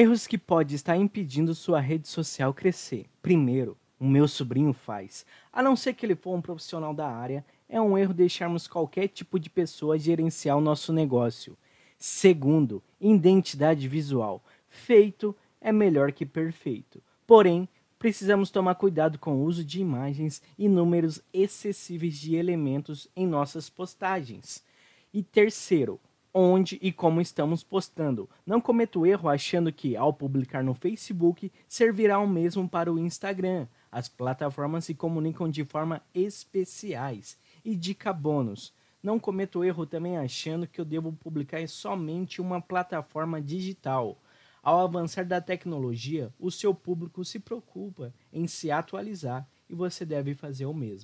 Erros que pode estar impedindo sua rede social crescer. Primeiro, o meu sobrinho faz. A não ser que ele for um profissional da área, é um erro deixarmos qualquer tipo de pessoa gerenciar o nosso negócio. Segundo, identidade visual. Feito é melhor que perfeito. Porém, precisamos tomar cuidado com o uso de imagens e números excessivos de elementos em nossas postagens. E terceiro, onde e como estamos postando. Não cometa o erro achando que, ao publicar no Facebook, servirá o mesmo para o Instagram. As plataformas se comunicam de forma especiais. E dica bônus: não cometa o erro também achando que eu devo publicar em somente uma plataforma digital. Ao avançar da tecnologia, o seu público se preocupa em se atualizar e você deve fazer o mesmo.